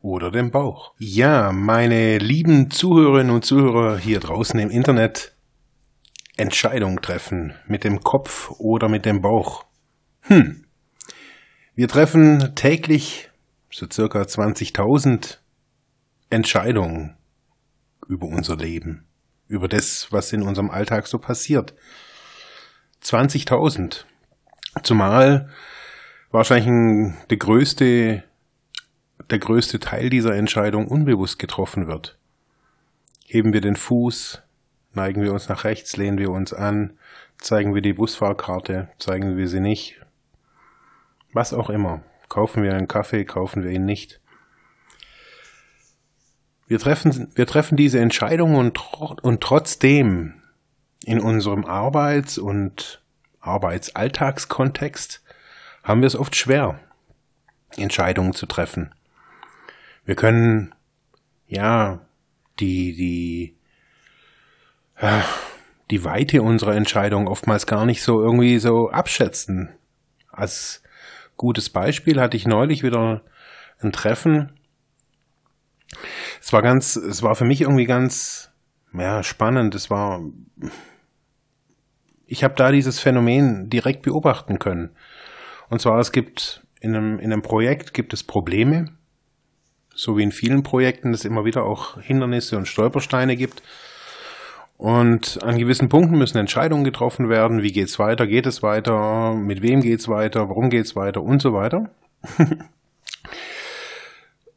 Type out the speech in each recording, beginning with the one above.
oder dem Bauch. Ja, meine lieben Zuhörerinnen und Zuhörer hier draußen im Internet, Entscheidung treffen mit dem Kopf oder mit dem Bauch. Hm. Wir treffen täglich so circa 20.000 Entscheidungen über unser Leben, über das, was in unserem Alltag so passiert. 20.000. Zumal wahrscheinlich der größte der größte Teil dieser Entscheidung unbewusst getroffen wird. Heben wir den Fuß, neigen wir uns nach rechts, lehnen wir uns an, zeigen wir die Busfahrkarte, zeigen wir sie nicht, was auch immer. Kaufen wir einen Kaffee, kaufen wir ihn nicht. Wir treffen, wir treffen diese Entscheidung und, und trotzdem in unserem Arbeits- und Arbeitsalltagskontext haben wir es oft schwer, Entscheidungen zu treffen. Wir können, ja, die, die, ja, die Weite unserer Entscheidung oftmals gar nicht so irgendwie so abschätzen. Als gutes Beispiel hatte ich neulich wieder ein Treffen. Es war ganz, es war für mich irgendwie ganz, ja, spannend. Es war, ich habe da dieses Phänomen direkt beobachten können. Und zwar, es gibt in einem, in einem Projekt gibt es Probleme so wie in vielen Projekten es immer wieder auch Hindernisse und Stolpersteine gibt. Und an gewissen Punkten müssen Entscheidungen getroffen werden. Wie geht's weiter? Geht es weiter? Mit wem geht's weiter? Warum geht's weiter? Und so weiter.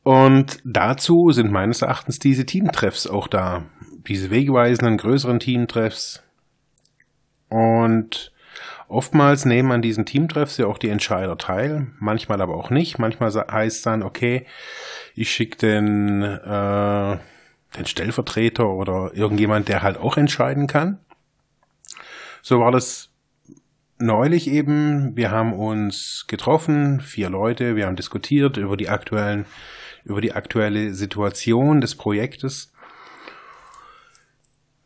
und dazu sind meines Erachtens diese Teamtreffs auch da. Diese wegweisenden größeren Teamtreffs. Und oftmals nehmen an diesen Teamtreffs ja auch die Entscheider teil. Manchmal aber auch nicht. Manchmal heißt dann, okay, ich schicke den, äh, den Stellvertreter oder irgendjemand, der halt auch entscheiden kann. So war das neulich eben. Wir haben uns getroffen, vier Leute, wir haben diskutiert über die aktuellen, über die aktuelle Situation des Projektes.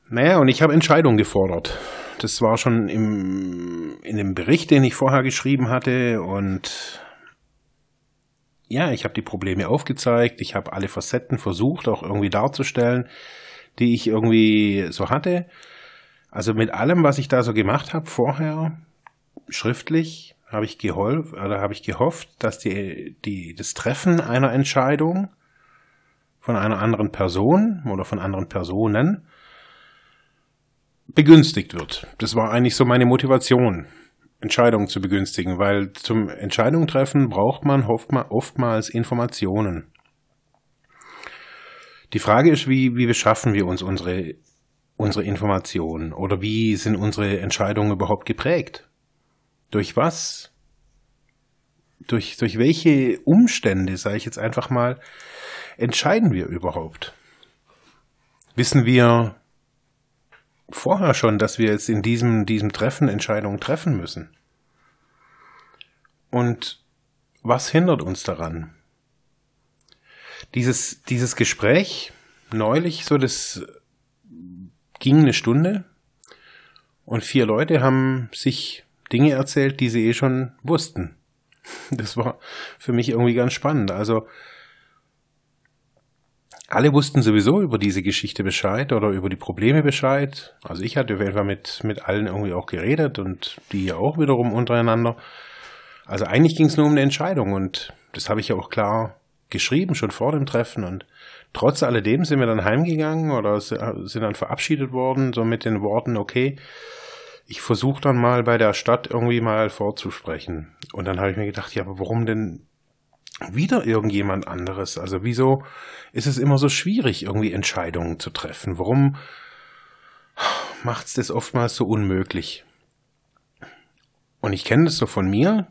Naja, und ich habe Entscheidungen gefordert. Das war schon im, in dem Bericht, den ich vorher geschrieben hatte und ja, ich habe die Probleme aufgezeigt, ich habe alle Facetten versucht, auch irgendwie darzustellen, die ich irgendwie so hatte. Also mit allem, was ich da so gemacht habe vorher, schriftlich, habe ich geholfen oder habe ich gehofft, dass die, die, das Treffen einer Entscheidung von einer anderen Person oder von anderen Personen begünstigt wird. Das war eigentlich so meine Motivation. Entscheidungen zu begünstigen, weil zum Entscheidung treffen braucht man oftmals Informationen. Die Frage ist, wie, wie beschaffen wir uns unsere, unsere Informationen oder wie sind unsere Entscheidungen überhaupt geprägt? Durch was? Durch, durch welche Umstände, sage ich jetzt einfach mal, entscheiden wir überhaupt? Wissen wir, vorher schon, dass wir jetzt in diesem, diesem Treffen Entscheidungen treffen müssen. Und was hindert uns daran? Dieses, dieses Gespräch neulich, so das ging eine Stunde und vier Leute haben sich Dinge erzählt, die sie eh schon wussten. Das war für mich irgendwie ganz spannend. Also alle wussten sowieso über diese Geschichte Bescheid oder über die Probleme Bescheid. Also ich hatte auf Fall mit, mit allen irgendwie auch geredet und die ja auch wiederum untereinander. Also eigentlich ging es nur um eine Entscheidung und das habe ich ja auch klar geschrieben, schon vor dem Treffen und trotz alledem sind wir dann heimgegangen oder sind dann verabschiedet worden, so mit den Worten, okay, ich versuche dann mal bei der Stadt irgendwie mal vorzusprechen. Und dann habe ich mir gedacht, ja, aber warum denn wieder irgendjemand anderes. Also wieso ist es immer so schwierig, irgendwie Entscheidungen zu treffen? Warum macht es das oftmals so unmöglich? Und ich kenne das so von mir.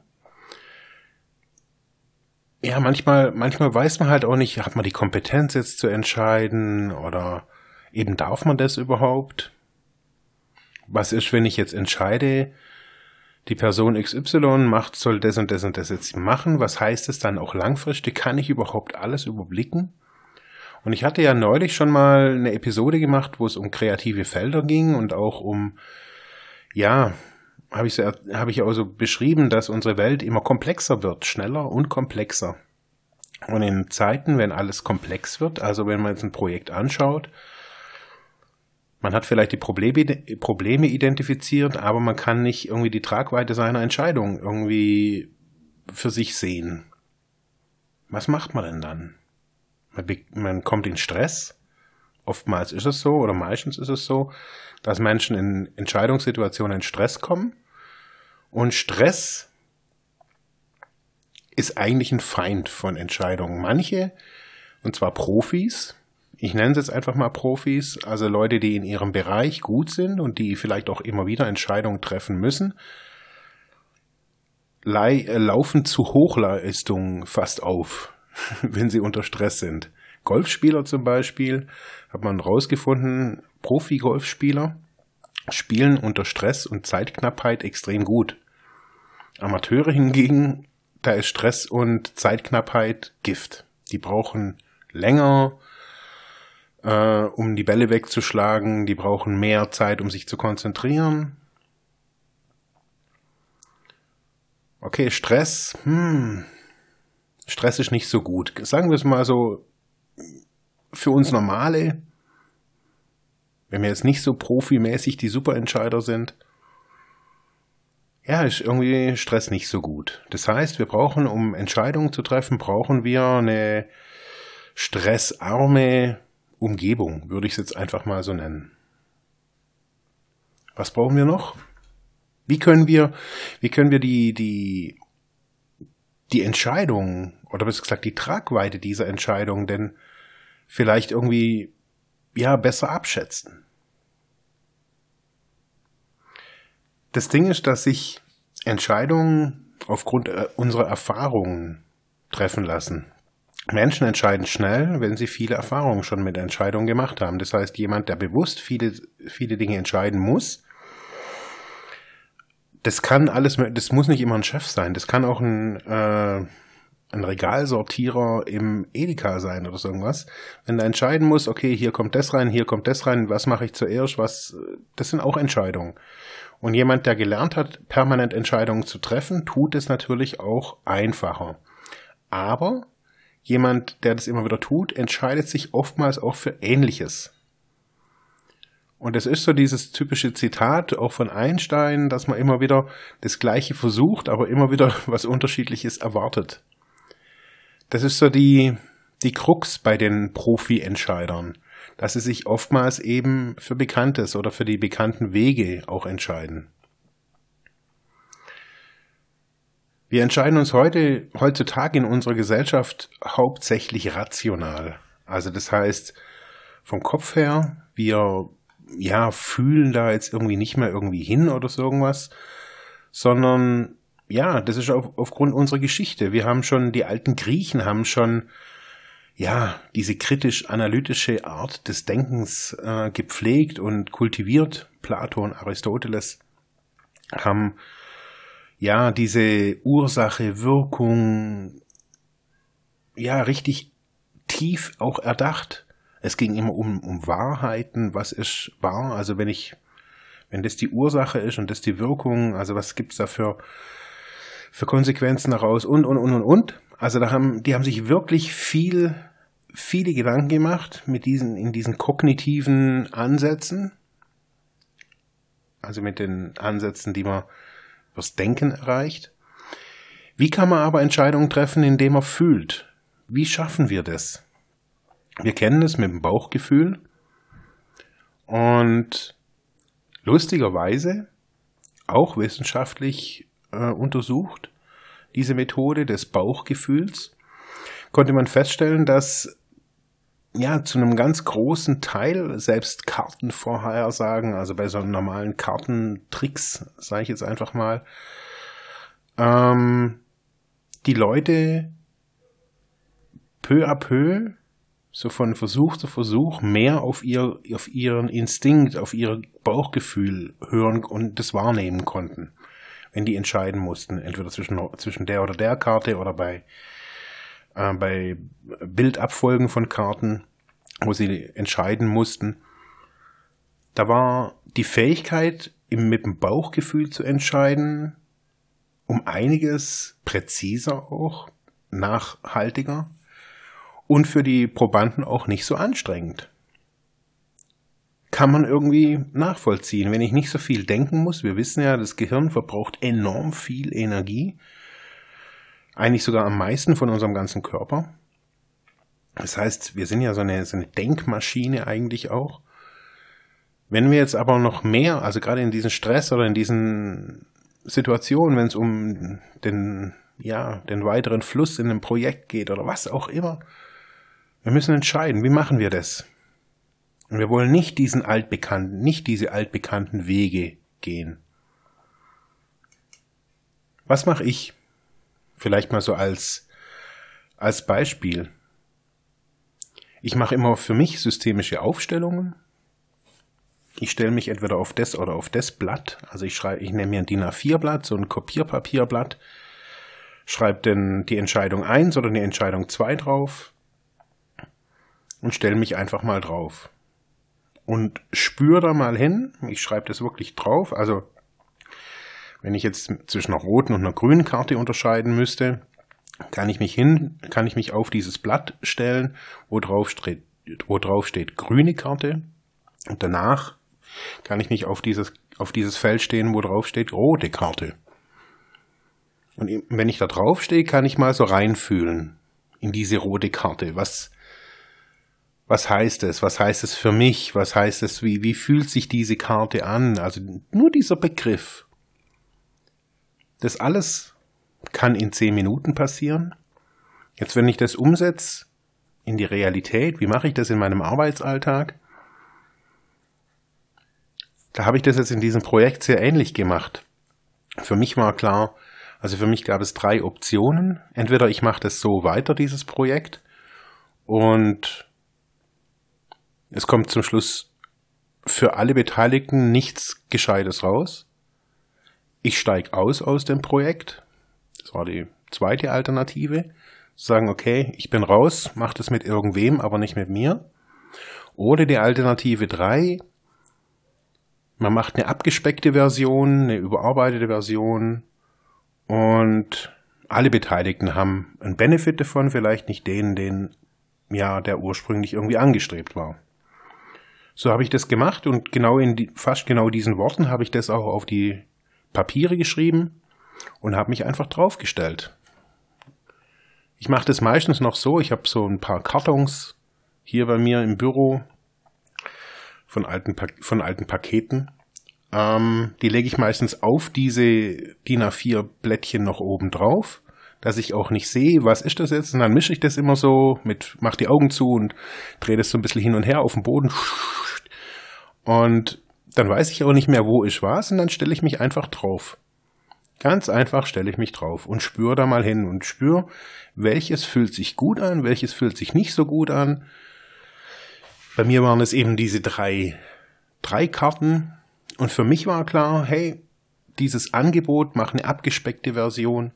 Ja, manchmal, manchmal weiß man halt auch nicht, hat man die Kompetenz jetzt zu entscheiden oder Eben darf man das überhaupt? Was ist, wenn ich jetzt entscheide, die Person XY macht, soll das und das und das jetzt machen? Was heißt es dann auch langfristig? Kann ich überhaupt alles überblicken? Und ich hatte ja neulich schon mal eine Episode gemacht, wo es um kreative Felder ging und auch um, ja, habe ich, hab ich also beschrieben, dass unsere Welt immer komplexer wird, schneller und komplexer. Und in Zeiten, wenn alles komplex wird, also wenn man jetzt ein Projekt anschaut, man hat vielleicht die Probleme, Probleme identifiziert, aber man kann nicht irgendwie die Tragweite seiner Entscheidung irgendwie für sich sehen. Was macht man denn dann? Man, man kommt in Stress. Oftmals ist es so oder meistens ist es so, dass Menschen in Entscheidungssituationen in Stress kommen. Und Stress ist eigentlich ein Feind von Entscheidungen. Manche, und zwar Profis, ich nenne es jetzt einfach mal Profis, also Leute, die in ihrem Bereich gut sind und die vielleicht auch immer wieder Entscheidungen treffen müssen, äh, laufen zu Hochleistungen fast auf, wenn sie unter Stress sind. Golfspieler zum Beispiel, hat man rausgefunden, Profi-Golfspieler spielen unter Stress und Zeitknappheit extrem gut. Amateure hingegen, da ist Stress und Zeitknappheit Gift. Die brauchen länger, äh, um die Bälle wegzuschlagen. Die brauchen mehr Zeit, um sich zu konzentrieren. Okay, Stress. Hm. Stress ist nicht so gut. Sagen wir es mal so, für uns Normale, wenn wir jetzt nicht so profimäßig die Superentscheider sind, ja, ist irgendwie Stress nicht so gut. Das heißt, wir brauchen, um Entscheidungen zu treffen, brauchen wir eine stressarme Umgebung, würde ich es jetzt einfach mal so nennen. Was brauchen wir noch? Wie können wir, wie können wir die, die, die Entscheidung oder besser gesagt die Tragweite dieser Entscheidung denn vielleicht irgendwie ja besser abschätzen? Das Ding ist, dass sich Entscheidungen aufgrund äh, unserer Erfahrungen treffen lassen. Menschen entscheiden schnell, wenn sie viele Erfahrungen schon mit Entscheidungen gemacht haben. Das heißt, jemand, der bewusst viele, viele Dinge entscheiden muss, das kann alles, das muss nicht immer ein Chef sein. Das kann auch ein, äh, ein Regalsortierer im Edeka sein oder so irgendwas. Wenn er entscheiden muss, okay, hier kommt das rein, hier kommt das rein, was mache ich zuerst, was, das sind auch Entscheidungen. Und jemand, der gelernt hat, permanent Entscheidungen zu treffen, tut es natürlich auch einfacher. Aber jemand, der das immer wieder tut, entscheidet sich oftmals auch für Ähnliches. Und es ist so dieses typische Zitat auch von Einstein, dass man immer wieder das Gleiche versucht, aber immer wieder was Unterschiedliches erwartet. Das ist so die, die Krux bei den Profi-Entscheidern, dass sie sich oftmals eben für Bekanntes oder für die bekannten Wege auch entscheiden. Wir entscheiden uns heute, heutzutage in unserer Gesellschaft hauptsächlich rational. Also das heißt, vom Kopf her, wir, ja, fühlen da jetzt irgendwie nicht mehr irgendwie hin oder so irgendwas, sondern, ja, das ist auf, aufgrund unserer Geschichte. Wir haben schon, die alten Griechen haben schon, ja, diese kritisch-analytische Art des Denkens äh, gepflegt und kultiviert. Plato und Aristoteles haben ja, diese Ursache, Wirkung, ja, richtig tief auch erdacht. Es ging immer um, um Wahrheiten, was ist wahr, also wenn ich, wenn das die Ursache ist und das die Wirkung, also was gibt's da für, für Konsequenzen daraus und, und, und, und, und. Also da haben, die haben sich wirklich viel, viele Gedanken gemacht mit diesen, in diesen kognitiven Ansätzen. Also mit den Ansätzen, die man das Denken erreicht. Wie kann man aber Entscheidungen treffen, indem man fühlt? Wie schaffen wir das? Wir kennen es mit dem Bauchgefühl und lustigerweise auch wissenschaftlich äh, untersucht, diese Methode des Bauchgefühls, konnte man feststellen, dass ja, zu einem ganz großen Teil selbst Kartenvorhersagen, also bei so normalen Kartentricks, sage ich jetzt einfach mal, ähm, die Leute peu à peu so von Versuch zu Versuch mehr auf ihr, auf ihren Instinkt, auf ihr Bauchgefühl hören und das wahrnehmen konnten, wenn die entscheiden mussten, entweder zwischen, zwischen der oder der Karte oder bei, äh, bei Bildabfolgen von Karten, wo sie entscheiden mussten. Da war die Fähigkeit, mit dem Bauchgefühl zu entscheiden, um einiges präziser auch, nachhaltiger und für die Probanden auch nicht so anstrengend. Kann man irgendwie nachvollziehen, wenn ich nicht so viel denken muss. Wir wissen ja, das Gehirn verbraucht enorm viel Energie, eigentlich sogar am meisten von unserem ganzen Körper. Das heißt, wir sind ja so eine, so eine Denkmaschine eigentlich auch. Wenn wir jetzt aber noch mehr, also gerade in diesen Stress oder in diesen Situationen, wenn es um den, ja, den weiteren Fluss in einem Projekt geht oder was auch immer, wir müssen entscheiden, wie machen wir das? Und wir wollen nicht diesen altbekannten, nicht diese altbekannten Wege gehen. Was mache ich? Vielleicht mal so als, als Beispiel. Ich mache immer für mich systemische Aufstellungen. Ich stelle mich entweder auf das oder auf das Blatt. Also ich schreibe, ich nehme mir ein DIN A4-Blatt, so ein Kopierpapierblatt, schreibe dann die Entscheidung 1 oder die Entscheidung 2 drauf, und stelle mich einfach mal drauf. Und spüre da mal hin, ich schreibe das wirklich drauf, also wenn ich jetzt zwischen einer roten und einer grünen Karte unterscheiden müsste, kann ich mich hin, kann ich mich auf dieses Blatt stellen, wo drauf steht, wo drauf steht grüne Karte und danach kann ich mich auf dieses, auf dieses Feld stehen, wo drauf steht rote Karte. Und wenn ich da drauf stehe, kann ich mal so reinfühlen in diese rote Karte. Was, was heißt es? Was heißt es für mich? Was heißt es? Wie, wie fühlt sich diese Karte an? Also nur dieser Begriff. Das alles kann in zehn Minuten passieren. Jetzt, wenn ich das umsetze in die Realität, wie mache ich das in meinem Arbeitsalltag? Da habe ich das jetzt in diesem Projekt sehr ähnlich gemacht. Für mich war klar, also für mich gab es drei Optionen. Entweder ich mache das so weiter, dieses Projekt, und es kommt zum Schluss für alle Beteiligten nichts Gescheites raus. Ich steige aus aus dem Projekt. Das war die zweite Alternative. Sagen, okay, ich bin raus, mach das mit irgendwem, aber nicht mit mir. Oder die Alternative drei: man macht eine abgespeckte Version, eine überarbeitete Version und alle Beteiligten haben einen Benefit davon, vielleicht nicht den, den ja der ursprünglich irgendwie angestrebt war. So habe ich das gemacht und genau in die, fast genau diesen Worten habe ich das auch auf die Papiere geschrieben und habe mich einfach draufgestellt. Ich mache das meistens noch so, ich habe so ein paar Kartons hier bei mir im Büro von alten, von alten Paketen. Ähm, die lege ich meistens auf diese DIN A4 Blättchen noch oben drauf, dass ich auch nicht sehe, was ist das jetzt. Und dann mische ich das immer so mit, mach die Augen zu und drehe das so ein bisschen hin und her auf dem Boden. Und dann weiß ich auch nicht mehr, wo ich war, und dann stelle ich mich einfach drauf. Ganz einfach stelle ich mich drauf und spüre da mal hin und spüre, welches fühlt sich gut an, welches fühlt sich nicht so gut an. Bei mir waren es eben diese drei, drei Karten und für mich war klar, hey, dieses Angebot, mach eine abgespeckte Version,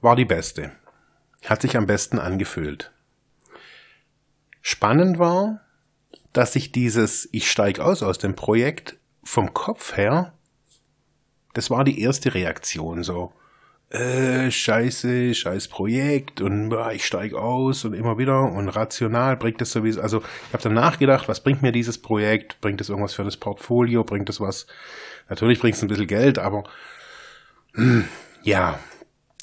war die beste. Hat sich am besten angefühlt. Spannend war, dass ich dieses Ich steig aus aus dem Projekt vom Kopf her, das war die erste Reaktion so. Äh, scheiße, scheiß Projekt und äh, ich steig aus und immer wieder und rational bringt es sowieso, also ich habe dann nachgedacht, was bringt mir dieses Projekt, bringt es irgendwas für das Portfolio, bringt es was, natürlich bringt es ein bisschen Geld, aber hm, ja,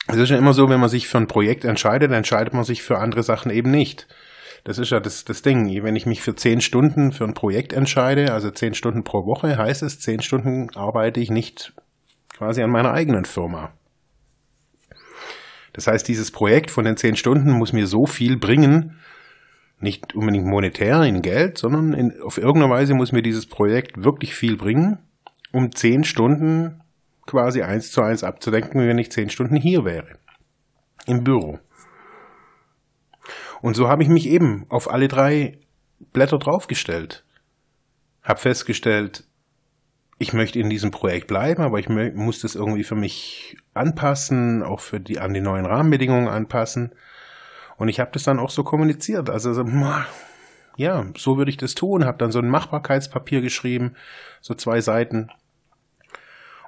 es ist ja immer so, wenn man sich für ein Projekt entscheidet, entscheidet man sich für andere Sachen eben nicht. Das ist ja das, das Ding. Wenn ich mich für zehn Stunden für ein Projekt entscheide, also zehn Stunden pro Woche, heißt es, zehn Stunden arbeite ich nicht quasi an meiner eigenen Firma. Das heißt, dieses Projekt von den zehn Stunden muss mir so viel bringen, nicht unbedingt monetär in Geld, sondern in, auf irgendeine Weise muss mir dieses Projekt wirklich viel bringen, um zehn Stunden quasi eins zu eins abzudenken, wenn ich zehn Stunden hier wäre. Im Büro. Und so habe ich mich eben auf alle drei Blätter draufgestellt. Hab festgestellt, ich möchte in diesem Projekt bleiben, aber ich muss das irgendwie für mich anpassen, auch für die an die neuen Rahmenbedingungen anpassen. Und ich habe das dann auch so kommuniziert. Also ja, so würde ich das tun. Habe dann so ein Machbarkeitspapier geschrieben, so zwei Seiten.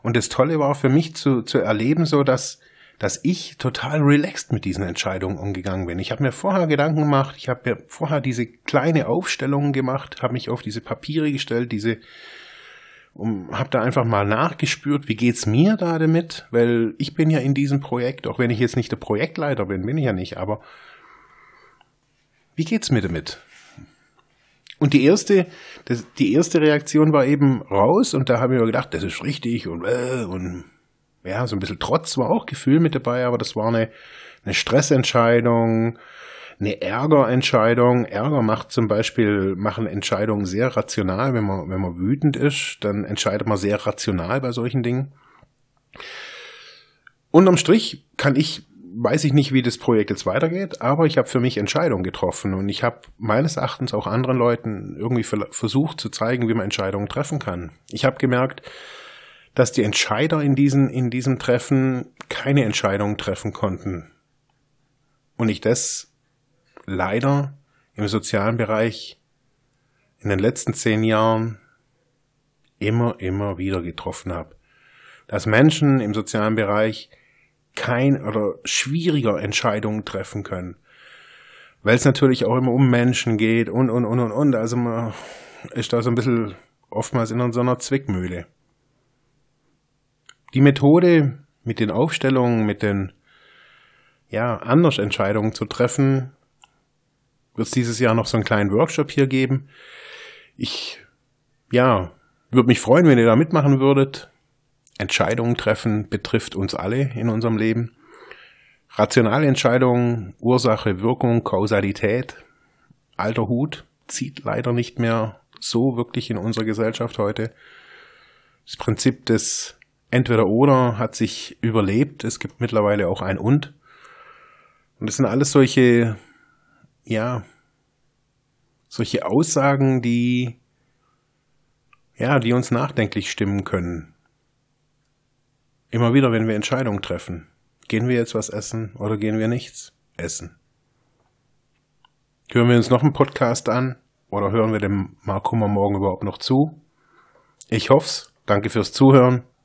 Und das Tolle war für mich zu, zu erleben, so dass dass ich total relaxed mit diesen Entscheidungen umgegangen bin. Ich habe mir vorher Gedanken gemacht, ich habe mir vorher diese kleine Aufstellung gemacht, habe mich auf diese Papiere gestellt, diese und habe da einfach mal nachgespürt, wie geht's mir da damit, weil ich bin ja in diesem Projekt, auch wenn ich jetzt nicht der Projektleiter bin, bin ich ja nicht, aber wie geht's mir damit? Und die erste, das, die erste Reaktion war eben raus und da habe ich mir gedacht, das ist richtig und, äh, und ja, so ein bisschen Trotz war auch Gefühl mit dabei, aber das war eine, eine Stressentscheidung, eine Ärgerentscheidung. Ärger macht zum Beispiel, machen Entscheidungen sehr rational. Wenn man, wenn man wütend ist, dann entscheidet man sehr rational bei solchen Dingen. Unterm Strich kann ich, weiß ich nicht, wie das Projekt jetzt weitergeht, aber ich habe für mich Entscheidungen getroffen und ich habe meines Erachtens auch anderen Leuten irgendwie versucht zu zeigen, wie man Entscheidungen treffen kann. Ich habe gemerkt, dass die Entscheider in, diesen, in diesem Treffen keine Entscheidungen treffen konnten. Und ich das leider im sozialen Bereich in den letzten zehn Jahren immer, immer wieder getroffen habe. Dass Menschen im sozialen Bereich kein oder schwieriger Entscheidungen treffen können. Weil es natürlich auch immer um Menschen geht und, und, und, und, und. Also man ist da so ein bisschen oftmals in so einer Zwickmühle. Die Methode mit den Aufstellungen, mit den ja, anders Entscheidungen zu treffen, wird es dieses Jahr noch so einen kleinen Workshop hier geben. Ich, ja, würde mich freuen, wenn ihr da mitmachen würdet. Entscheidungen treffen betrifft uns alle in unserem Leben. Rationale Entscheidungen, Ursache, Wirkung, Kausalität, alter Hut, zieht leider nicht mehr so wirklich in unserer Gesellschaft heute. Das Prinzip des entweder oder hat sich überlebt. Es gibt mittlerweile auch ein und. Und das sind alles solche, ja, solche Aussagen, die, ja, die uns nachdenklich stimmen können. Immer wieder, wenn wir Entscheidungen treffen. Gehen wir jetzt was essen oder gehen wir nichts essen? Hören wir uns noch einen Podcast an oder hören wir dem Mark Hummer morgen überhaupt noch zu? Ich hoff's. Danke fürs Zuhören.